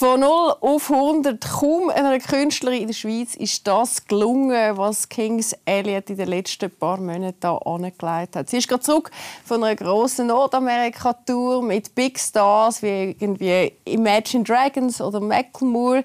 Von 0 auf 100 kaum einer Künstlerin in der Schweiz ist das gelungen, was Kings Elliot in den letzten paar Monaten angelegt hat. Sie ist gerade zurück von einer grossen Nordamerika-Tour mit Big Stars wie irgendwie Imagine Dragons oder Macklemore.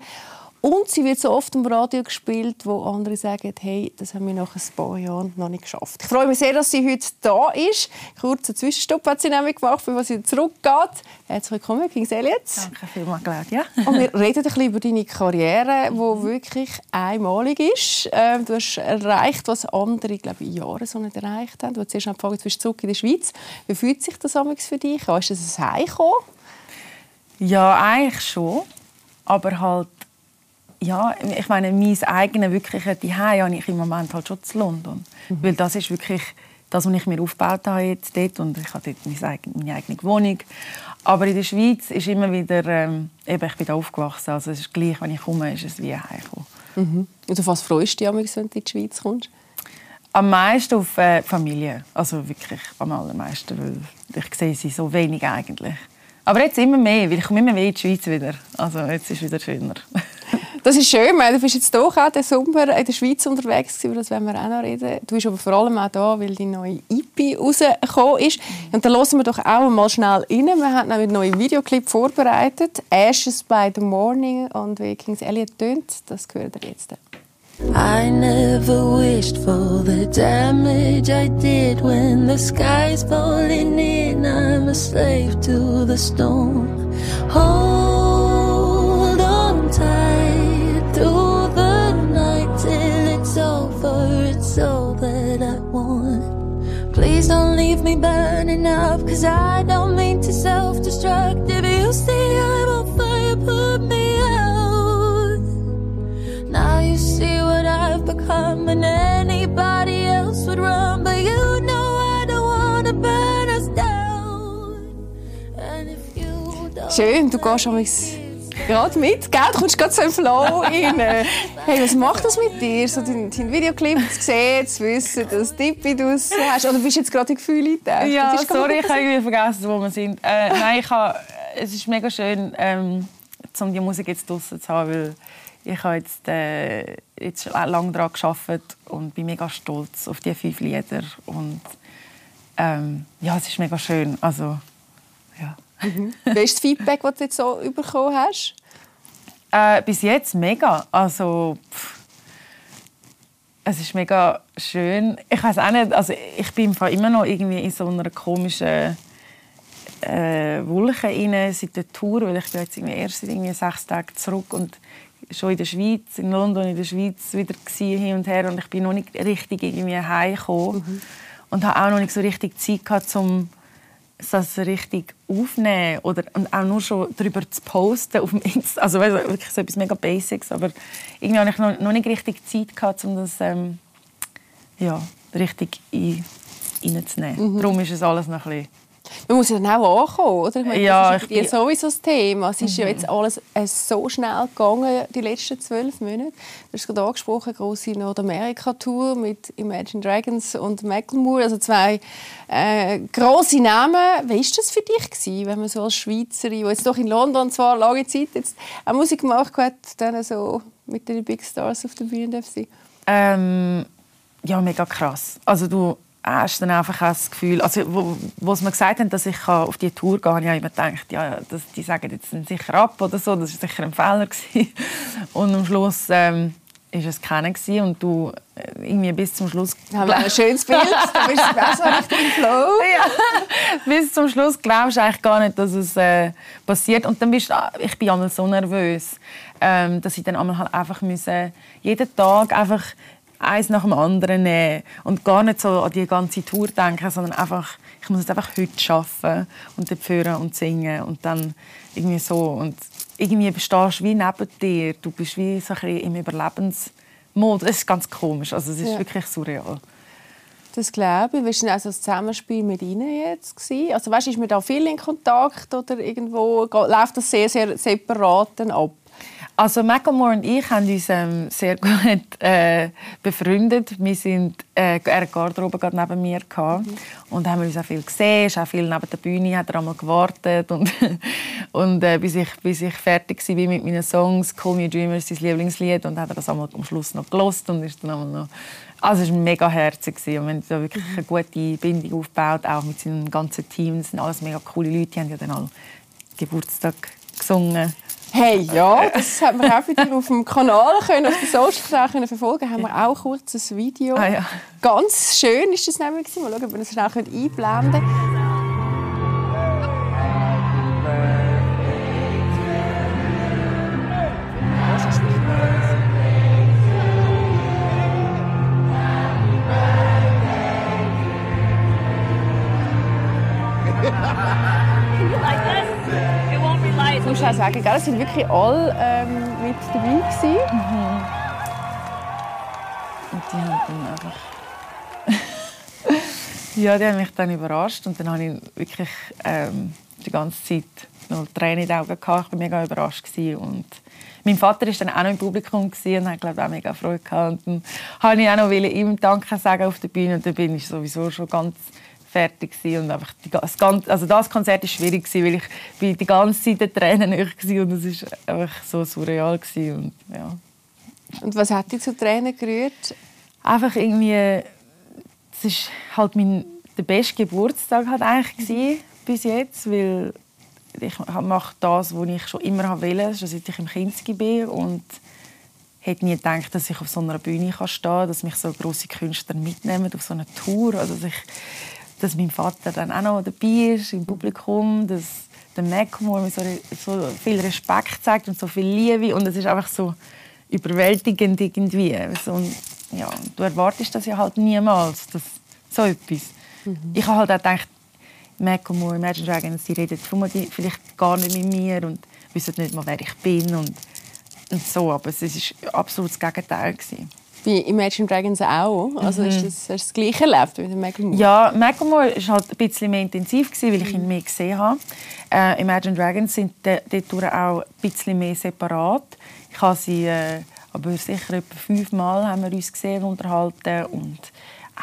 Und sie wird so oft im Radio gespielt, wo andere sagen, hey, das haben wir nach ein paar Jahren noch nicht geschafft. Ich freue mich sehr, dass sie heute da ist. Kurzen Zwischenstopp hat sie nämlich gemacht, bevor sie zurückgeht. Herzlich willkommen, Kings Elliot. Danke vielmals, Claudia. Und wir reden ein bisschen über deine Karriere, die wirklich einmalig ist. Ähm, du hast erreicht, was andere, glaube ich, Jahre so nicht erreicht haben. Du hast zuerst angefangen, du bist zurück in der Schweiz. Wie fühlt sich das für dich an? Ist das ein Heimkommen? Ja, eigentlich schon. Aber halt ja, ich meine, mein eigenes wirkliche Zuhause habe ich im Moment halt schon zu London. Mhm. Weil das ist wirklich das, was ich mir aufgebaut habe jetzt dort. Und ich habe dort meine eigene Wohnung. Aber in der Schweiz ist immer wieder, ähm, eben, ich bin da aufgewachsen. Also es ist gleich, wenn ich komme, ist es wie ein mhm. Und auf was freust du dich, wenn du in die Schweiz kommst? Am meisten auf äh, Familie. Also wirklich am allermeisten, weil ich sehe sie so wenig eigentlich. Aber jetzt immer mehr, weil ich komme immer mehr in die Schweiz wieder. Also jetzt ist es wieder schöner. Das ist schön, weil du bist jetzt doch auch den Sommer in der Schweiz unterwegs, über das werden wir auch noch reden. Du bist aber vor allem auch da, weil die neue EP rausgekommen ist. Und da hören wir doch auch mal schnell rein. Wir haben nämlich einen neuen Videoclip vorbereitet. «Ashes by the Morning» und wie Kings Elliot tönt, das gehört ihr jetzt. I never wished for the damage I did when the sky's falling in. I'm a slave to the storm. Hold leave me burning up, cause I don't mean to self destruct. If you say I'm on fire, put me out. Now you see what I've become, and anybody else would run, but you know I don't wanna burn us down. And if you don't Schön, du gehst gerade mit, gell? Du kommst gerade so im Flow rein. Hey, was macht das mit dir? So dein, dein Videoclip zu sehen, zu wissen, dass Tippi du hast. Oder bist du jetzt gerade in Gefühle Ja, sorry, ich habe irgendwie vergessen, wo wir sind. Äh, nein, ich habe, es ist mega schön, ähm, um die Musik jetzt draußen zu haben, weil ich habe jetzt, äh, jetzt lange daran gearbeitet und bin mega stolz auf die fünf Lieder. Und ähm, ja, es ist mega schön. Also, Mhm. Welches Feedback, das du jetzt so bekommen hast? Äh, bis jetzt mega. Also, pff, es ist mega schön. Ich weiß auch nicht, also ich bin immer noch irgendwie in so einer komischen äh, Wolke rein seit der Tour, weil ich bin jetzt irgendwie erst irgendwie sechs Tage zurück und schon in der Schweiz, in London, in der Schweiz wieder gewesen, hin und her und ich bin noch nicht richtig irgendwie heimgekommen mhm. und habe auch noch nicht so richtig Zeit gehabt, um das richtig aufnehmen oder und auch nur schon darüber zu posten auf dem Insta. Also weißt, wirklich so etwas mega Basics, aber irgendwie habe ich noch, noch nicht richtig Zeit gehabt, um das ähm, ja, richtig ein, reinzunehmen. Mhm. Darum ist es alles noch ein bisschen man muss ja dann auch ankommen, oder? Ich meine, ja, das ist ja sowieso das Thema. Es ist mhm. ja jetzt alles äh, so schnell gegangen, die letzten zwölf Monate. Du hast gerade angesprochen, eine grosse Nordamerika-Tour mit Imagine Dragons und Macklemore, also zwei äh, grosse Namen. Wie war das für dich, gewesen, wenn man so als Schweizerin, die jetzt doch in London zwar lange Zeit jetzt auch Musik gemacht hat, dann so mit den Big Stars auf der Bühne sein? Ähm, ja, mega krass. Also du hast dann einfach das Gefühl, also wo, wo sie mir gesagt haben, dass ich auf die Tour gehen kann, habe ich immer gedacht, ja, das, die sagen jetzt sicher ab oder so, das war sicher ein Fehler. Gewesen. Und am Schluss ähm, ist es keiner und du äh, irgendwie bis zum Schluss... Haben wir ein schönes Bild, du bist besser richtig im Flow. ja, bis zum Schluss glaubst du eigentlich gar nicht, dass es äh, passiert und dann bist du, ah, ich bin einmal so nervös, ähm, dass ich dann einmal halt einfach müssen, jeden Tag einfach eins nach dem anderen nehmen und gar nicht so an die ganze Tour denken, sondern einfach, ich muss es einfach heute schaffen und dort führen und singen und dann irgendwie so und irgendwie bestehst du wie neben dir, du bist wie so ein im Überlebensmodus. Es ist ganz komisch, also es ist ja. wirklich surreal. Das glaube ich. Wie war also das Zusammenspiel mit Ihnen jetzt? Gewesen? Also weißt, ist man da viel in Kontakt oder irgendwo läuft das sehr, sehr separat ab? Also Macklemore und ich haben uns ähm, sehr gut äh, befreundet. Wir sind äh, er hat Garderobe gerade neben mir gehabt. Mhm. und haben uns auch viel gesehen. Ist auch viel neben der Bühne hat er einmal gewartet und, und äh, bis ich bis ich fertig war mit meinen Songs. Call Me Dreamer ist sein Lieblingslied und hat er das einmal am Schluss noch gelost und ist dann einmal noch also es war mega herzig und wir haben da wirklich eine gute Bindung aufgebaut, auch mit seinem ganzen Team. Das sind alles mega coole Leute, die haben ja dann alle Geburtstag gesungen. Hey, ja, das haben wir auch wieder auf dem Kanal können, auf den Social können verfolgen. Haben wir auch kurz ein Video. Ah, ja. Ganz schön ist das nämlich. Mal schauen, ob wir das schnell einblenden können. Muss auch sagen, gell, es sind wirklich alle ähm, mit dabei gewesen. Mhm. Und die haben dann einfach... ja, die haben mich dann überrascht und dann habe ich wirklich ähm, die ganze Zeit noch Tränen in den Augen gehabt. Ich war mega überrascht und mein Vater war dann auch noch im Publikum und hat glaube ich, auch mega Freude gehabt. Und dann wollte ich auch noch ihm Danke sagen auf der Bühne und dann bin ich sowieso schon ganz fertig und einfach das, ganze, also das Konzert war schwierig, weil ich die ganze Zeit in Tränen war und es war einfach so surreal. Und, ja. und was hat dich zu Tränen gerührt? Einfach irgendwie, es ist halt mein, der beste Geburtstag hat eigentlich gewesen, bis jetzt, weil ich mache das, was ich schon immer wollte, schon seit ich im Kinski bin und hätte nie gedacht, dass ich auf so einer Bühne stehen kann, dass mich so große Künstler mitnehmen auf so eine Tour. Also, dass ich dass mein Vater dann auch noch dabei ist im Publikum, dass der Mackmore mir so, so viel Respekt zeigt und so viel Liebe und es ist einfach so überwältigend irgendwie. und, ja, du erwartest das ja halt niemals, dass so etwas. Mhm. Ich habe halt auch gedacht, Macklemore, Imagine Dragons, sie reden vielleicht gar nicht mit mir und wissen nicht mal, wer ich bin und, und so, aber es war absolut das Gegenteil. Gewesen bei Imagine Dragons auch. Also mhm. du das, hast das Gleiche erlebt mit Macklemore? Ja, Macklemore war halt ein bisschen mehr intensiv, gewesen, weil ich ihn mehr gesehen habe. Äh, Imagine Dragons sind dort auch ein bisschen mehr separat. Ich habe sie äh, aber sicher etwa fünfmal haben wir uns gesehen und unterhalten und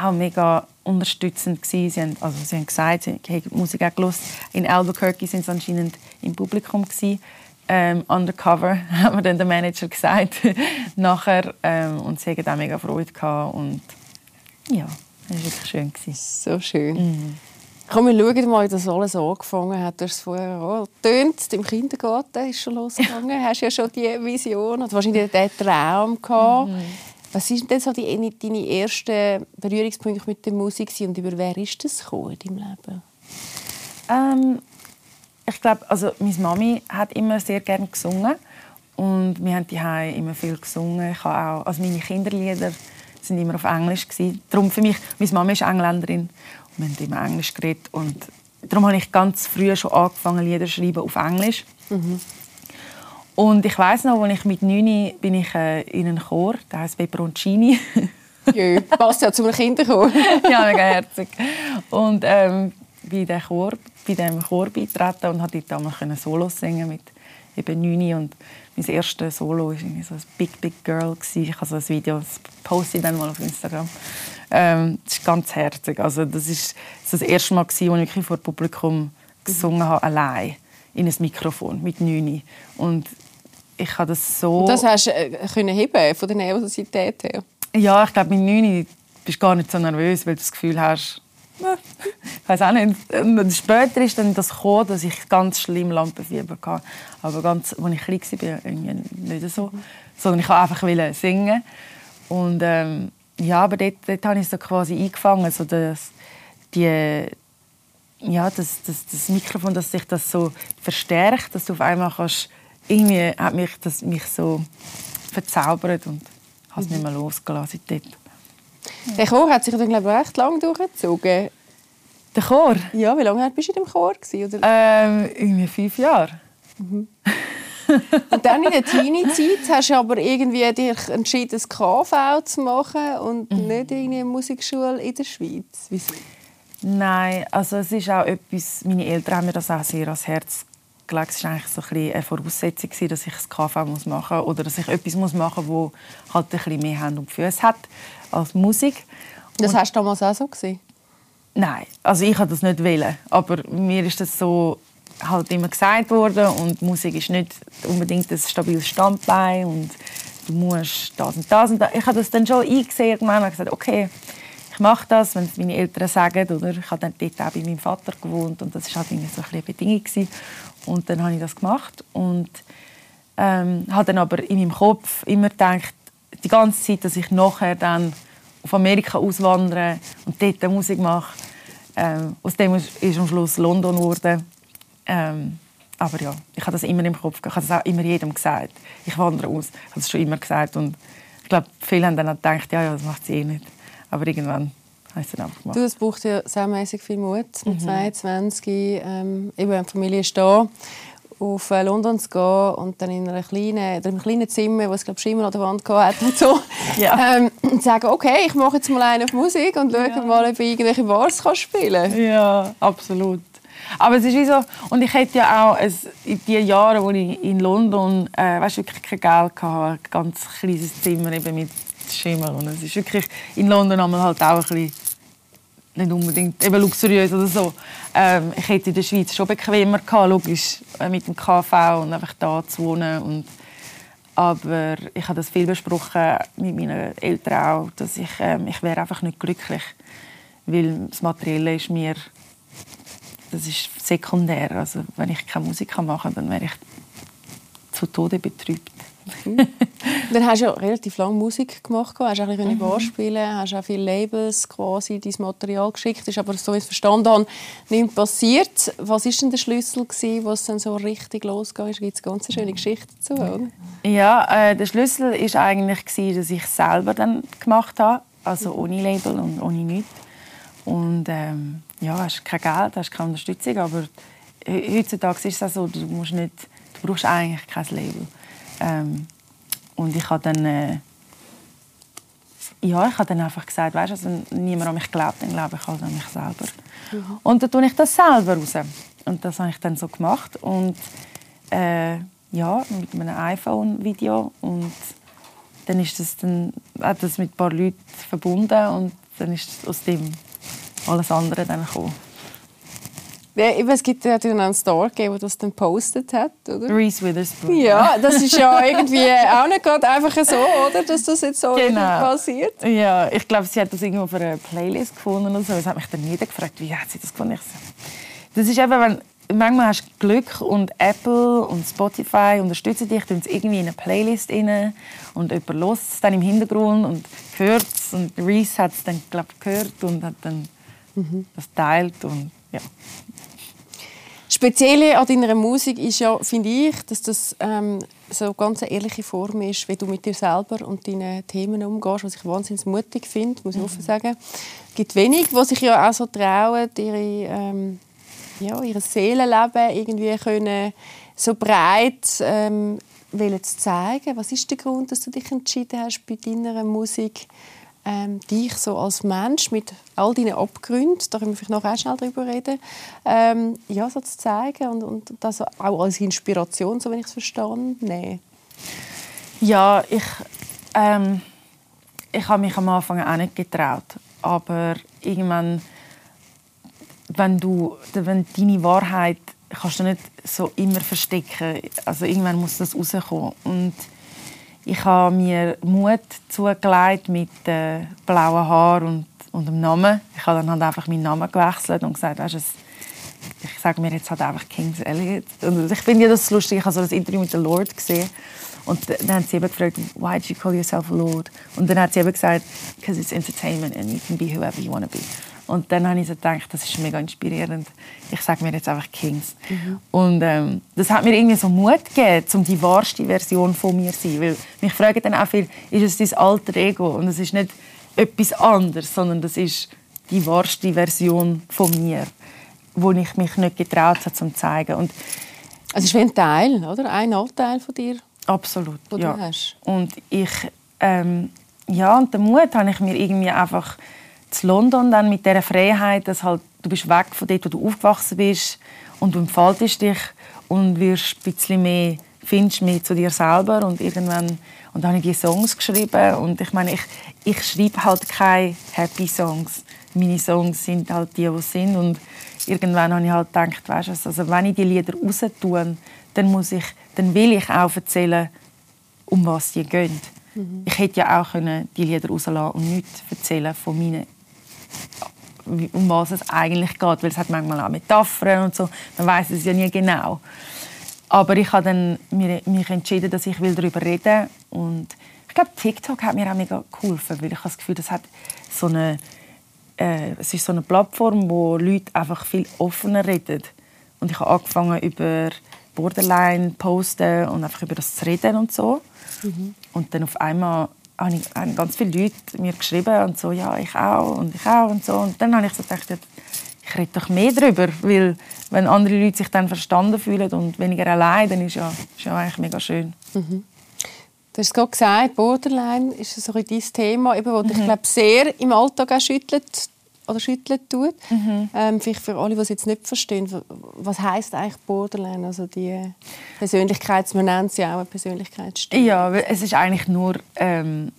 auch mega unterstützend gewesen. Sie haben, also sie haben gesagt, sie haben Musik auch gehört. In Albuquerque sind sie anscheinend im Publikum gewesen ähm, undercover, hat mir dann der Manager gesagt, nachher. Ähm, und sie hatten auch mega Freude. Gehabt. Und ja, das war wirklich schön. Gewesen. So schön. Mhm. Komm, wir schauen mal, wie das alles angefangen hat. Du hast es vorher auch getönt, im Kindergarten ist schon losgegangen. Du hast ja schon die Vision und wahrscheinlich den Traum gehabt. Mhm. Was sind denn so die, deine ersten Berührungspunkte mit der Musik und über wer ist das gekommen in deinem Leben? Ähm, ich glaube, also meine Mami hat immer sehr gerne gesungen und wir haben die immer viel gesungen. Ich habe auch, also meine Kinderlieder sind immer auf Englisch gewesen. Darum für mich, meine Mama ist Engländerin und wir haben immer Englisch geredet und darum habe ich ganz früh schon angefangen Lieder zu schreiben auf Englisch. Mhm. Und ich weiß noch, als ich mit 9 bin ich äh, in einen Chor, der heißt Peperoncini. Jö, passt ja zu einem Kinderchor. ja, mega herzig. Und ähm, bei dem Chor, bei dem Chor beitreten und konnte damals Solo singen mit eben 9 und mein erstes Solo war so ein Big Big Girl. Ich habe so ein Video, das poste ich dann mal auf Instagram. Ähm, das ist ganz herzig. Also das ist das erste Mal, als ich wirklich vor Publikum gesungen habe, allein in ein Mikrofon mit 9. Und ich habe das so... Und das hast du äh, können heben, von der Nervosität her? Ja, ich glaube, mit 9 bist du gar nicht so nervös, weil du das Gefühl hast, ich weiß auch nicht. Und später ist dann das gekommen, dass ich ganz schlimm Lampenfieber hatte. Aber ganz, als ich klein war, irgendwie nicht so. Sondern ich wollte einfach singen. Und ähm, ja, aber dort, dort habe ich so quasi eingefangen, so dass die, ja, das, das, das Mikrofon, dass sich das so verstärkt, dass du auf einmal kannst, irgendwie hat mich das mich so verzaubert und habe es nicht mehr losgelassen dort. Der Chor hat sich dann glaube ich recht lang durchgezogen. Der Chor? Ja, wie lange bist du in dem Chor gewesen, oder? Ähm, irgendwie fünf Jahre. Mhm. und dann in der Teenie-Zeit hast du aber irgendwie dich entschieden, das KV zu machen und mhm. nicht in eine Musikschule in der Schweiz. Wieso? Nein, also es ist auch etwas, meine Eltern haben mir das auch sehr ans Herz gelegt, es war eigentlich so ein bisschen eine Voraussetzung, dass ich das KV muss machen muss oder dass ich etwas muss machen muss, das halt ein bisschen mehr Hand und Füße hat als Musik. Das hast du damals auch so gesehen? Nein, also ich wollte das nicht wählen, aber mir ist das so halt immer gesagt worden und Musik ist nicht unbedingt ein stabiles Standbein und du musst das und das und das. Ich habe das dann schon eingesehen und habe gesagt, okay, ich mache das, wenn es meine Eltern sagen. Oder ich habe dann dort auch bei meinem Vater gewohnt und das war halt so eine Bedingung. Gewesen. Und dann habe ich das gemacht und ähm, habe dann aber in meinem Kopf immer gedacht, die ganze Zeit, dass ich nachher dann auf Amerika auswandere und dort Musik mache. Ähm, aus dem ist am Schluss London geworden. Ähm, aber ja, ich habe das immer im Kopf. Ich habe das auch immer jedem gesagt. Ich wandere aus. Ich habe das schon immer gesagt. Und ich glaube, viele haben dann auch gedacht, ja, ja, das macht sie eh nicht. Aber irgendwann ich es dann einfach. Du, es braucht ja sehr mäßig viel Mut, mit mhm. 22, ähm, eben eine Familie da auf äh, London zu gehen und dann in, einer kleinen, in einem kleinen Zimmer, wo es glaube Schimmer an der Wand hatte und so, ja. ähm, und sagen, okay, ich mache jetzt mal einen auf Musik und schaue ja. mal, ob ich irgendwelche Bars kann spielen kann. Ja, absolut. Aber es ist wie so, und ich hätte ja auch es, in den Jahren, wo ich in London äh, weißt, wirklich kein Geld hatte, ein ganz kleines Zimmer eben mit Schimmer und es ist wirklich in London halt auch ein bisschen nicht unbedingt eben luxuriös oder so. Ähm, ich hätte in der Schweiz schon bequemer gehabt, logisch, äh, mit dem KV und einfach da zu wohnen. Und, aber ich habe das viel besprochen mit meinen Eltern auch, dass ich, ähm, ich wäre einfach nicht glücklich, weil das Materielle ist mir, das ist sekundär. Also wenn ich keine Musik machen kann, dann wäre ich zu Tode betrübt. dann hast du ja relativ lange Musik gemacht, hast auch ein bisschen mhm. spielen, hast auch viele Labels quasi dein Material geschickt, ist aber so wie ich es verstanden habe, nicht passiert. Was ist denn der Schlüssel gewesen, was dann so richtig losging? Es gibt eine ganz schöne Geschichte dazu, oder? Ja, äh, der Schlüssel ist eigentlich gewesen, dass ich selber dann gemacht habe, also ohne Label und ohne nichts. Und ähm, ja, hast kein Geld, hast keine Unterstützung, aber heutzutage ist es so, du musst nicht, du brauchst eigentlich kein Label. Ähm, und ich habe dann, äh, ja, ich habe dann einfach gesagt, weißt, also niemand an mich glaubt, dann glaube ich halt an mich selber. Mhm. Und dann tue ich das selber raus. Und das habe ich dann so gemacht und äh, ja, mit einem iPhone-Video und dann ist das dann, hat das mit ein paar Leuten verbunden und dann ist aus dem alles andere dann gekommen. Ja, es gibt ja einen Star gegeben, der das dann postet hat, oder? Reese Witherspoon. Ja, das ist ja irgendwie auch nicht gerade einfach so, oder? Dass das jetzt so genau. passiert. Ja, ich glaube, sie hat das irgendwo auf einer Playlist gefunden oder so. Es hat mich dann jeder gefragt, wie hat sie das gefunden? Das ist eben, wenn manchmal hast du Glück und Apple und Spotify unterstützen dich, tun es irgendwie in eine Playlist rein und jemand hört es dann im Hintergrund und hört es und Reese hat es dann glaub, gehört und hat dann mhm. das teilt und ja. Spezielle an deiner Musik ist ja, finde ich, dass das ähm, so eine ganz ehrliche Form ist, wie du mit dir selber und deinen Themen umgehst, was ich wahnsinnig mutig finde, muss ich mhm. offen sagen. Es gibt wenig, die sich ja auch so trauen, ihre, ähm, ja, ihr Seelenleben irgendwie können so breit ähm, zu zeigen. Was ist der Grund, dass du dich entschieden hast, bei deiner Musik ähm, dich so als Mensch mit all deinen Abgründen, da können wir vielleicht noch auch schnell darüber reden, ähm, ja, so zu zeigen und, und das auch als Inspiration, so wenn ich es verstanden nee. Ja, ich, ähm, ich habe mich am Anfang auch nicht getraut, aber irgendwann, wenn du, wenn deine Wahrheit kannst du nicht so immer verstecken, also irgendwann muss das rauskommen und ich habe mir Mut zugelegt mit äh, blauen Haaren und, und dem Namen. Ich habe dann halt einfach meinen Namen gewechselt und gesagt, weißt, ich sage mir jetzt halt einfach Kings Elliot. Und ich finde ja das lustig, ich habe so das Interview mit der Lord gesehen und dann hat sie eben gefragt, why did you call yourself Lord? Und dann hat sie eben gesagt, because it's entertainment and you can be whoever you want to be. Und dann habe ich so gedacht, das ist mega inspirierend. Ich sage mir jetzt einfach Kings. Mhm. Und ähm, das hat mir irgendwie so Mut gegeben, um die wahrste Version von mir zu sein. Weil mich fragen dann auch viel, ist es dein alter Ego? Und es ist nicht etwas anderes, sondern das ist die wahrste Version von mir, wo ich mich nicht getraut habe, zu zeigen. Und also es ist wie ein Teil, oder? Ein Anteil von dir. Absolut, ja. Und ich, ähm, ja, und den Mut habe ich mir irgendwie einfach zu London dann mit dieser Freiheit, dass halt, du bist weg von dort, wo du aufgewachsen bist und du entfaltest dich und wirst ein bisschen mehr, findest mehr zu dir selber und irgendwann und dann habe ich die Songs geschrieben und ich meine, ich, ich schreibe halt keine Happy Songs. Meine Songs sind halt die, die sind und irgendwann habe ich halt gedacht, weißt du, also wenn ich die Lieder raus tue, dann muss ich, dann will ich auch erzählen, um was die gehen. Mhm. Ich hätte ja auch können die Lieder rauslassen und nichts erzählen von meinen um was es eigentlich geht, weil es hat manchmal auch Metaphern und so. Man weiß es ja nie genau. Aber ich habe dann mich entschieden, dass ich darüber reden will. Und ich glaube, TikTok hat mir auch mega geholfen, weil ich habe das Gefühl, das hat so eine, äh, es ist so eine Plattform, wo Leute einfach viel offener reden. Und ich habe angefangen über Borderline posten und einfach über das zu reden und so. Mhm. Und dann auf einmal haben ganz viele Leute mir geschrieben und so, ja, ich auch und ich auch und so. Und dann habe ich so gedacht, ich rede doch mehr darüber, weil wenn andere Leute sich dann verstanden fühlen und weniger allein, dann ist ja, ist ja eigentlich mega schön. Mhm. Du hast gerade gesagt, Borderline ist so ein dein Thema, eben, das mhm. dich glaube sehr im Alltag auch schüttelt oder schütteln tut. Mhm. Ähm, vielleicht für alle, die es jetzt nicht verstehen, was heißt eigentlich Borderline? Also die Persönlichkeits, man nennt sie auch eine Persönlichkeitsstörung. Ja, es ist eigentlich nur ähm,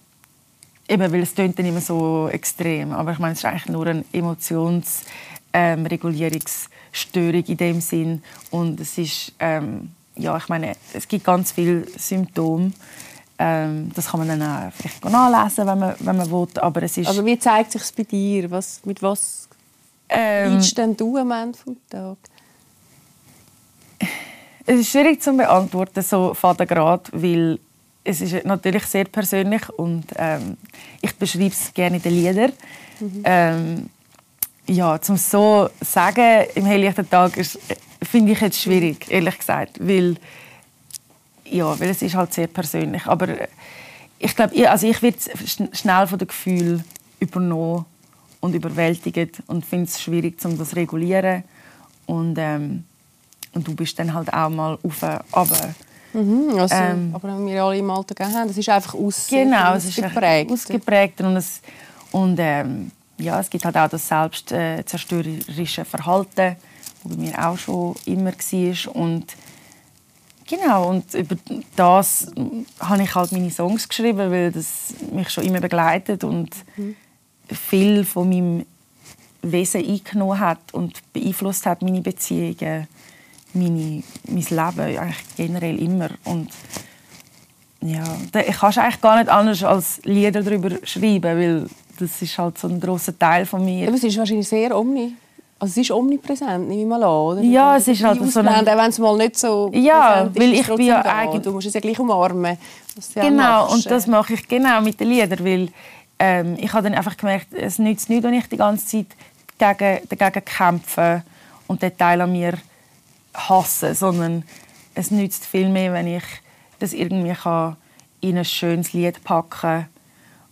eben, weil es klingt dann immer so extrem, aber ich meine, es ist eigentlich nur eine Emotionsregulierungsstörung ähm, in dem Sinn und es ist ähm, ja, ich meine, es gibt ganz viele Symptome ähm, das kann man dann auch vielleicht nachlesen, wenn man, wenn man will. Aber es ist also wie zeigt sich bei dir? Was, mit was ähm, denn du am Ende des Tages? Es ist schwierig zu beantworten, so Grad, weil es ist natürlich sehr persönlich und ähm, ich beschreibe es gerne in den Liedern. Mhm. Ähm, ja, zum so sagen im helllichten Tag finde ich jetzt schwierig, ehrlich gesagt, weil ja, weil es ist halt sehr persönlich. Aber äh, ich glaube, also ich werde schnell von den Gefühlen übernommen und überwältigt und finde es schwierig, um das zu regulieren. Und, ähm, und du bist dann halt auch mal auf aber mhm, also, ähm, aber wir alle im Alter haben, das ist einfach aus, genau, es ist ausgeprägt und es und ähm, ja, es gibt halt auch das selbstzerstörerische äh, Verhalten, das bei mir auch schon immer war und Genau, und über das habe ich halt meine Songs geschrieben, weil das mich schon immer begleitet und mhm. viel von meinem Wesen eingenommen hat und beeinflusst hat meine Beziehungen, meine, mein Leben eigentlich generell immer. Und ja, ich kann eigentlich gar nicht anders als Lieder darüber schreiben, weil das ist halt so ein großer Teil von mir. Aber es ist wahrscheinlich sehr omni also es ist omnipräsent, nehme ich mal an, oder? Ja, es ist halt so eine... Auch wenn es mal nicht so Ja, weil ich bin ja eigentlich... Du musst es ja gleich umarmen. Genau, und das mache ich genau mit den Liedern, weil ähm, ich habe dann einfach gemerkt, es nützt nichts, wenn ich die ganze Zeit gegen, dagegen kämpfe und den Teil an mir hasse, sondern es nützt viel mehr, wenn ich das irgendwie kann in ein schönes Lied packen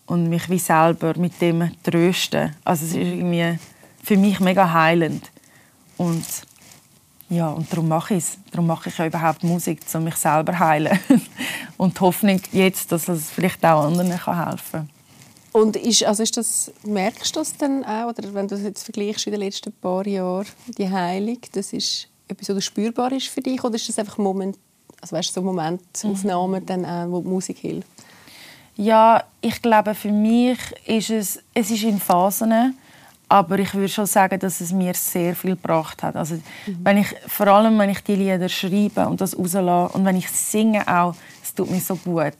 und mich wie selber mit dem trösten. Also es ist irgendwie für mich mega heilend. Und ja, und darum mache ich es. Darum mache ich ja überhaupt Musik, um mich selber heilen. und die Hoffnung jetzt, dass es vielleicht auch anderen helfen kann. Und ist, also ist das, merkst du das dann auch, oder wenn du das jetzt vergleichst in den letzten paar Jahren, die Heilung, das ist etwas, was spürbar ist für dich, oder ist das einfach Moment, also weißt, so Momentaufnahmen, mhm. dann auch, wo die Musik hilft? Ja, ich glaube, für mich ist es, es ist in Phasen. Aber ich würde schon sagen, dass es mir sehr viel gebracht hat. Also, mhm. wenn ich, vor allem, wenn ich die Lieder schreibe und das rauslasse und wenn ich singe auch, es tut mir so gut.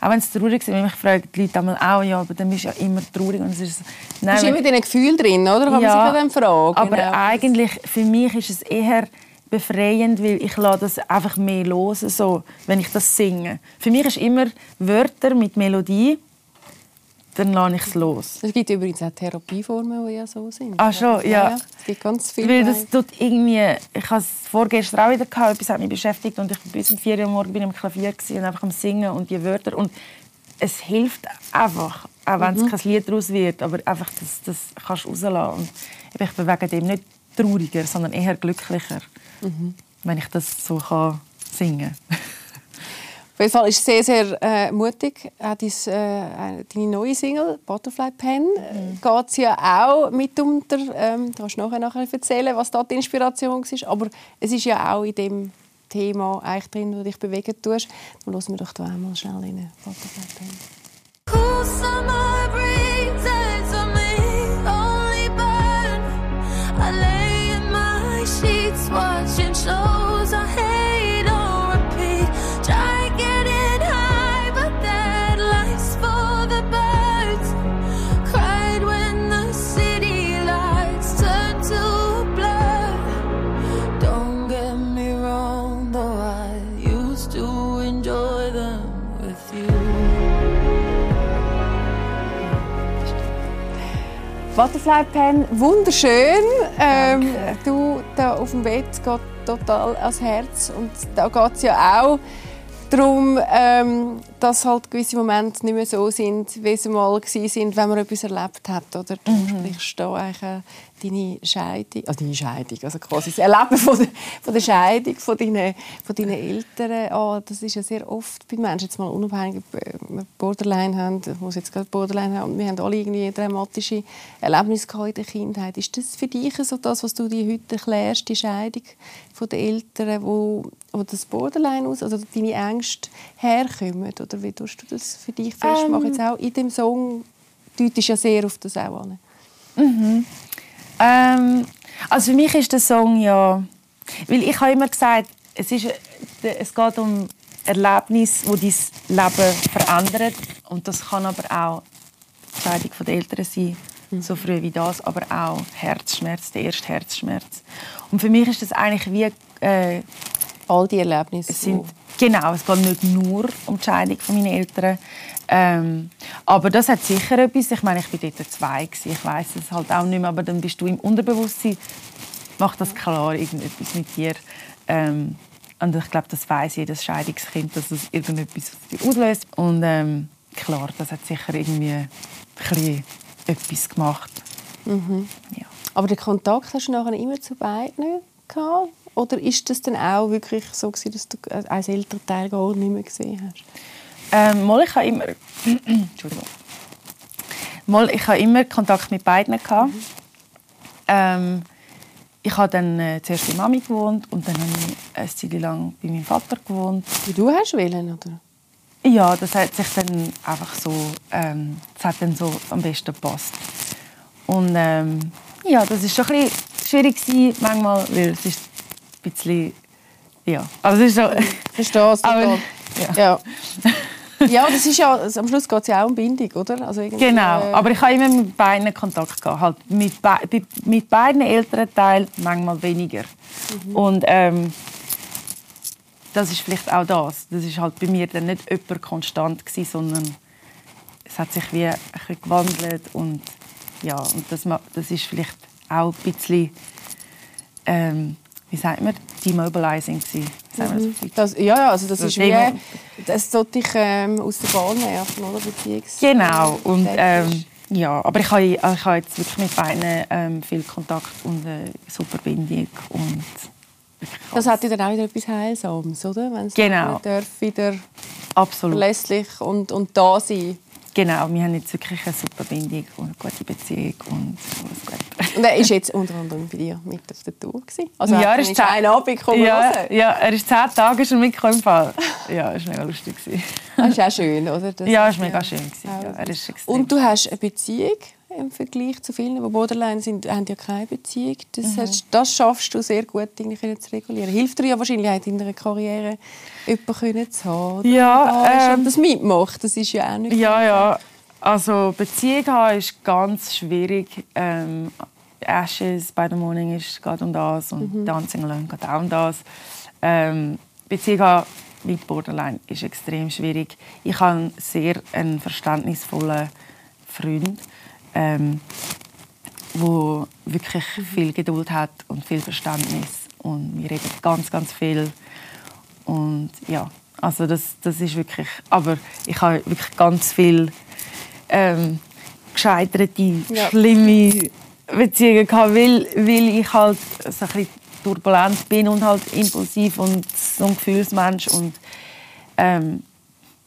Auch wenn es traurig ist, wenn mich fragen die Leute einmal auch, ja, aber dann bist du ja immer traurig. Und es ist, nein, ist immer in Gefühl drin, oder? Kann ja, man sich fragen. Aber genau. eigentlich, für mich ist es eher befreiend, weil ich lasse das einfach mehr los, so, wenn ich das singe. Für mich ist immer Wörter mit Melodie dann lasse ich es los. Es gibt übrigens auch Therapieformen, die ja so sind. Ach schon, ja. ja, ja. Es gibt ganz viele. Weil das tut irgendwie, ich habe es vorgestern auch wieder gehabt, etwas hat mich beschäftigt und ich bis um 4 Uhr morgens bin ich am Klavier und einfach am Singen und die Wörter und es hilft einfach, auch wenn es mhm. kein Lied daraus wird, aber einfach, das, das kannst du rauslassen. Und ich bin wegen dem nicht trauriger, sondern eher glücklicher, mhm. wenn ich das so kann singen kann. Auf jeden Fall ist es sehr, sehr äh, mutig. Auch dein, äh, deine neue Single, Butterfly Pen, mhm. geht es ja auch mitunter, ähm, da kannst du nachher, nachher erzählen, was da die Inspiration war, aber es ist ja auch in dem Thema eigentlich drin, wo dich bewegen tust. Dann hören wir doch da einmal schnell rein, Butterfly Pen. Butterfly Pen, wunderschön. Ähm, du da auf dem Bett geht total ans Herz und da geht es ja auch darum, ähm, dass halt gewisse Momente nicht mehr so sind, wie sie mal sind, wenn man etwas erlebt hat. Oder du mhm. sprichst da eigentlich äh, deine Scheidung, also deine Scheidung, also quasi das Erleben von der, von der Scheidung von deinen, von deinen Eltern an. Das ist ja sehr oft bei Menschen, jetzt mal unabhängig, wir Borderline haben, ich muss jetzt gerade Borderline haben, wir haben alle irgendwie dramatische Erlebnisse in der Kindheit. Ist das für dich so das, was du dir heute erklärst, die Scheidung von den Eltern, wo, wo das Borderline aus, also deine Ängste herkommen? Oder wie tust du das für dich festmachen? Ähm, jetzt auch in dem Song deutest ja sehr auf das auch an. Mhm. Ähm, also für mich ist der Song ja, weil ich habe immer gesagt, es, ist, es geht um Erlebnis, wo dein Leben verändert und das kann aber auch die Scheidung der Eltern sein, mhm. so früh wie das, aber auch Herzschmerz, der erste Herzschmerz. Und für mich ist das eigentlich wie äh, all die Erlebnisse. Sind, genau, es geht nicht nur um die Scheidung meiner Eltern, ähm, aber das hat sicher etwas. Ich meine, ich war dort zwei. Gewesen. Ich weiß es halt auch nicht mehr. Aber dann bist du im Unterbewusstsein, macht das klar irgendetwas mit dir. Ähm, und ich glaube, das weiß jedes Scheidungskind, dass es irgendetwas auslöst. Und ähm, klar, das hat sicher irgendwie ein etwas gemacht. Mhm. Ja. Aber den Kontakt hast du nachher immer zu beiden gehabt? Oder ist das dann auch wirklich so, dass du als Elternteil gar nicht mehr gesehen hast? Ähm, mal, ich habe immer, Entschuldigung. Mal, ich habe immer Kontakt mit beiden gehabt. Mhm. Ähm, ich habe dann äh, zuerst bei Mami gewohnt und dann habe ich eine Zeit lang bei meinem Vater gewohnt. Wie du hast wählen, oder? Ja, das hat sich dann einfach so, ähm, das hat dann so am besten gepasst. Und ähm, ja, das ist schon ein bisschen schwierig gewesen, manchmal, weil es ist bisschen, ja, also es ist so. Verstehe es ja. ja. ja, das ist ja, am Schluss geht es ja auch um Bindung, oder? Also genau, äh, aber ich habe immer mit beiden Kontakt gehabt. Halt mit, be mit beiden Elternteilen manchmal weniger. Mhm. Und ähm, das ist vielleicht auch das. Das ist halt bei mir dann nicht jemand konstant gewesen, sondern es hat sich wie ein bisschen gewandelt und ja, und das, das ist vielleicht auch ein bisschen ähm, wie sagt man, demobilizing gewesen. Mhm. Das, ja, ja, also das so ist wie, das sollte ich ähm, aus der Bahn werfen, oder? Beziehungs genau, und ähm, ja, aber ich habe, ich habe jetzt wirklich mit beiden ähm, viel Kontakt und eine super Bindung und das hat dann auch wieder etwas Heilsames, oder? Wenn es genau. wieder Absolut. verlässlich und, und da sein Genau, wir haben jetzt wirklich eine super Bindung und eine gute Beziehung und alles gut. Und er war jetzt unter anderem bei dir mit auf der Tour? Also ja, er ist zehn, einen Abend ja, ja, er ist zehn Tage schon mitgekommen im Fall. Ja, es war mega lustig. Das ist auch schön, oder? Das ja, es war mega schön. Ja, er ist und du hast eine Beziehung im Vergleich zu vielen, die Borderline sind, haben ja keine Beziehung. Das, mhm. heißt, das schaffst du sehr gut irgendwie zu regulieren. Hilft dir ja wahrscheinlich auch in deiner Karriere, jemanden zu haben, ja, ähm, das mitmacht. Das ist ja auch nicht Ja, ja. Also Beziehung haben ist ganz schwierig. Ähm, Ashes by the Morning ist geht um das und mhm. Dancing Alone geht auch um das. Ähm, Beziehung haben mit Borderline ist extrem schwierig. Ich habe sehr einen verständnisvollen Freund ähm, wo wirklich viel Geduld hat und viel Verständnis und wir reden ganz ganz viel und ja also das, das ist wirklich aber ich habe wirklich ganz viel ähm, gescheiterte ja. schlimme Beziehungen gehabt, weil, weil ich halt so ein turbulent bin und halt impulsiv und so ein Gefühlsmensch und Ähm,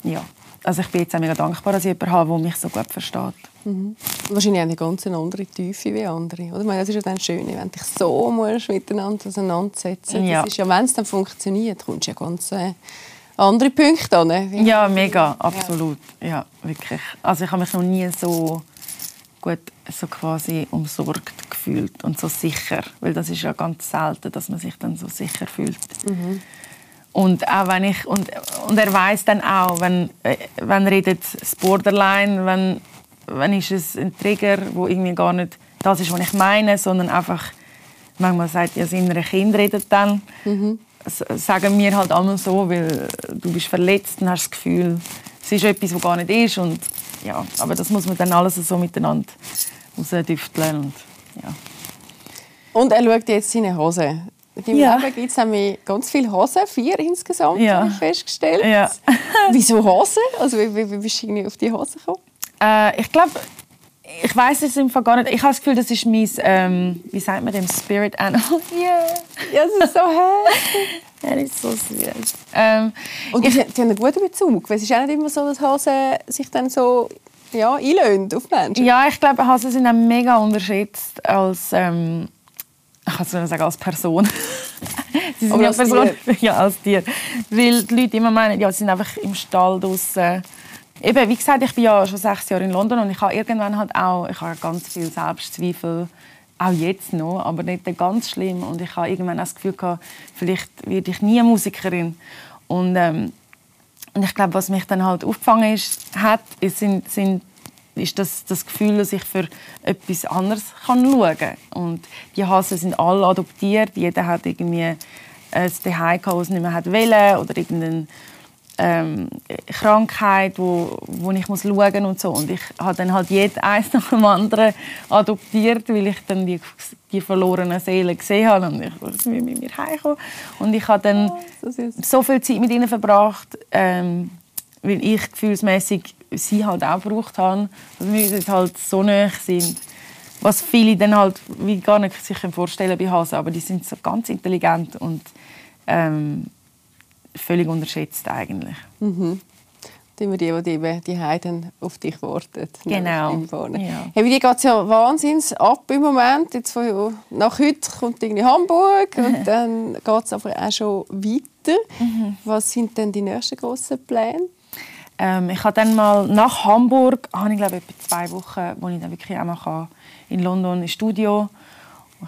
ja. Also ich bin jetzt auch mega dankbar, dass ich jemanden habe, der mich so gut versteht. Mhm. Wahrscheinlich eine ganz andere Tiefe wie andere. Oder? Ich meine, das ist ja dann schön, wenn du dich so musst miteinander auseinandersetzen Ja. Das ist ja, wenn es dann funktioniert, kommst du ja ganz äh, andere Punkte an. ne? Ja, mega, absolut. Ja, wirklich. Also ich habe mich noch nie so gut so quasi umsorgt gefühlt und so sicher, weil das ist ja ganz selten, dass man sich dann so sicher fühlt. Und auch wenn ich und, und er weiß dann auch, wenn wenn redet das Borderline, wenn wenn ist es ein Trigger, wo irgendwie gar nicht das ist, was ich meine, sondern einfach manchmal sagt ja das innere Kind redet dann S- sagen wir halt einmal so, weil du bist verletzt und hast das Gefühl, es ist etwas, was gar nicht ist und ja, aber das muss man dann alles so miteinander rausdüfteln und ja. Und er schaut jetzt seine Hose. In deinem Ja. Leben gibt es nämlich ganz viele Hosen, vier insgesamt, Ja. habe ich festgestellt. Ja. Wieso Hosen? Also wie, wie, wie bist du auf die Hose gekommen? Äh, ich glaube, ich weiß es im Fall gar nicht. Ich habe das Gefühl, das ist mein, ähm, wie sagt man dem, Spirit Animal. Yeah. Ja, das ist so hässlich. Er ist so süß. Ähm, Und die, die haben einen guten Bezug. Es ist auch nicht immer so, dass Hosen sich dann so ja, einlösen auf Menschen. Ja, ich glaube, Hasen sind auch mega unterschätzt als, ähm, ich kann es sagen, als Person. sie sind Aber ja als Person, ja, als Tier. Weil die Leute immer meinen, ja, sie sind einfach im Stall draussen. Eben, wie gesagt, ich bin ja schon sechs Jahre in London und ich habe irgendwann halt auch, ich habe ganz viel Selbstzweifel, auch jetzt noch, aber nicht ganz schlimm. Und ich habe irgendwann auch das Gefühl gehabt, vielleicht werde ich nie Musikerin. Und ähm, und ich glaube, was mich dann halt aufgefangen ist, hat, sind, sind, ist das, das Gefühl, dass ich für etwas anderes kann schauen kann. Und die Hasen sind alle adoptiert. Jeder hat irgendwie ein Zuhause gehabt, das nicht mehr hat wollen, oder irgendeine ähm, Krankheit, wo, wo ich muss schauen und so. Und ich habe dann halt jeden eins nach dem anderen adoptiert, weil ich dann die, die verlorenen Seelen gesehen habe und ich wollte mit mir heimkommen. Und ich habe dann so süß. so viel Zeit mit ihnen verbracht, ähm, weil ich gefühlsmäßig sie halt auch gebraucht habe, dass wir uns halt so nah sind. Was viele dann halt wie gar nicht sich vorstellen bei Hasen, aber die sind so ganz intelligent und ähm, völlig unterschätzt eigentlich. Mhm. Immer die, die eben die Heiden auf dich warten. Genau, ja. Hey, dir geht es ja wahnsinns ab im Moment. Jetzt von, nach heute kommt irgendwie Hamburg und dann geht es aber auch schon weiter. Mhm. Was sind denn die nächsten grossen Pläne? Ähm, ich habe dann mal nach Hamburg, habe ich glaube etwa zwei Wochen, wo ich dann wirklich auch kann, in London ins Studio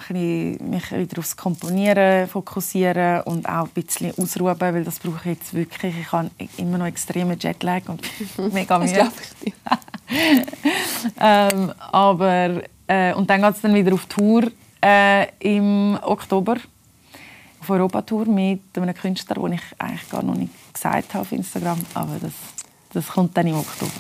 mich wieder aufs Komponieren fokussieren und auch ein bisschen ausruhen, weil das brauche ich jetzt wirklich. Ich habe immer noch extremen Jetlag und mega dir. ähm, aber äh, und dann geht es dann wieder auf Tour äh, im Oktober auf Europatour mit einem Künstler, den ich eigentlich gar noch nicht gesagt habe auf Instagram, aber das, das kommt dann im Oktober.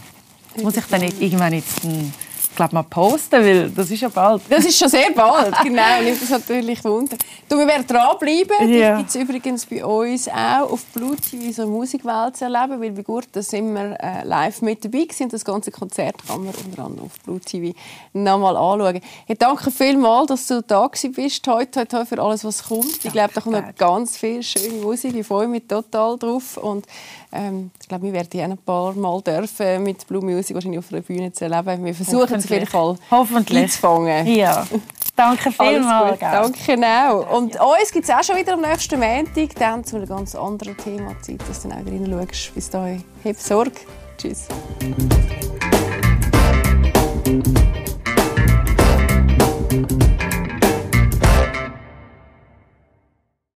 Muss ich dann nicht irgendwann jetzt hm, glaub, mal posten, weil das ist ja bald. Das ist schon sehr bald, genau. Nimmt das natürlich Wunder. Du, wir werden dranbleiben. Ja. Dich gibt es übrigens bei uns auch auf Blue TV so eine Musikwelt zu erleben, weil bei Gurt da sind wir äh, live mit dabei gewesen. Das ganze Konzert kann man unter anderem auf Blue TV nochmal anschauen. Hey, danke vielmals, dass du da bist heute, heute für alles, was kommt. Ich glaube, da kommt noch ganz viel schöne Musik. Ich freue mich total drauf. Und ähm, ich glaube, wir werden auch ein paar Mal dürfen mit Blue Music wahrscheinlich auf der Bühne zu erleben. Wir versuchen es auf jeden Fall Hoffentlich. einzufangen. Ja. Danke vielmals. danke auch. Und uns gibt es auch schon wieder am nächsten Montag, dann zu einem ganz anderen Thema. Zeit, dass du dann auch reinschaust. Bis dahin, hab Sorge. Tschüss.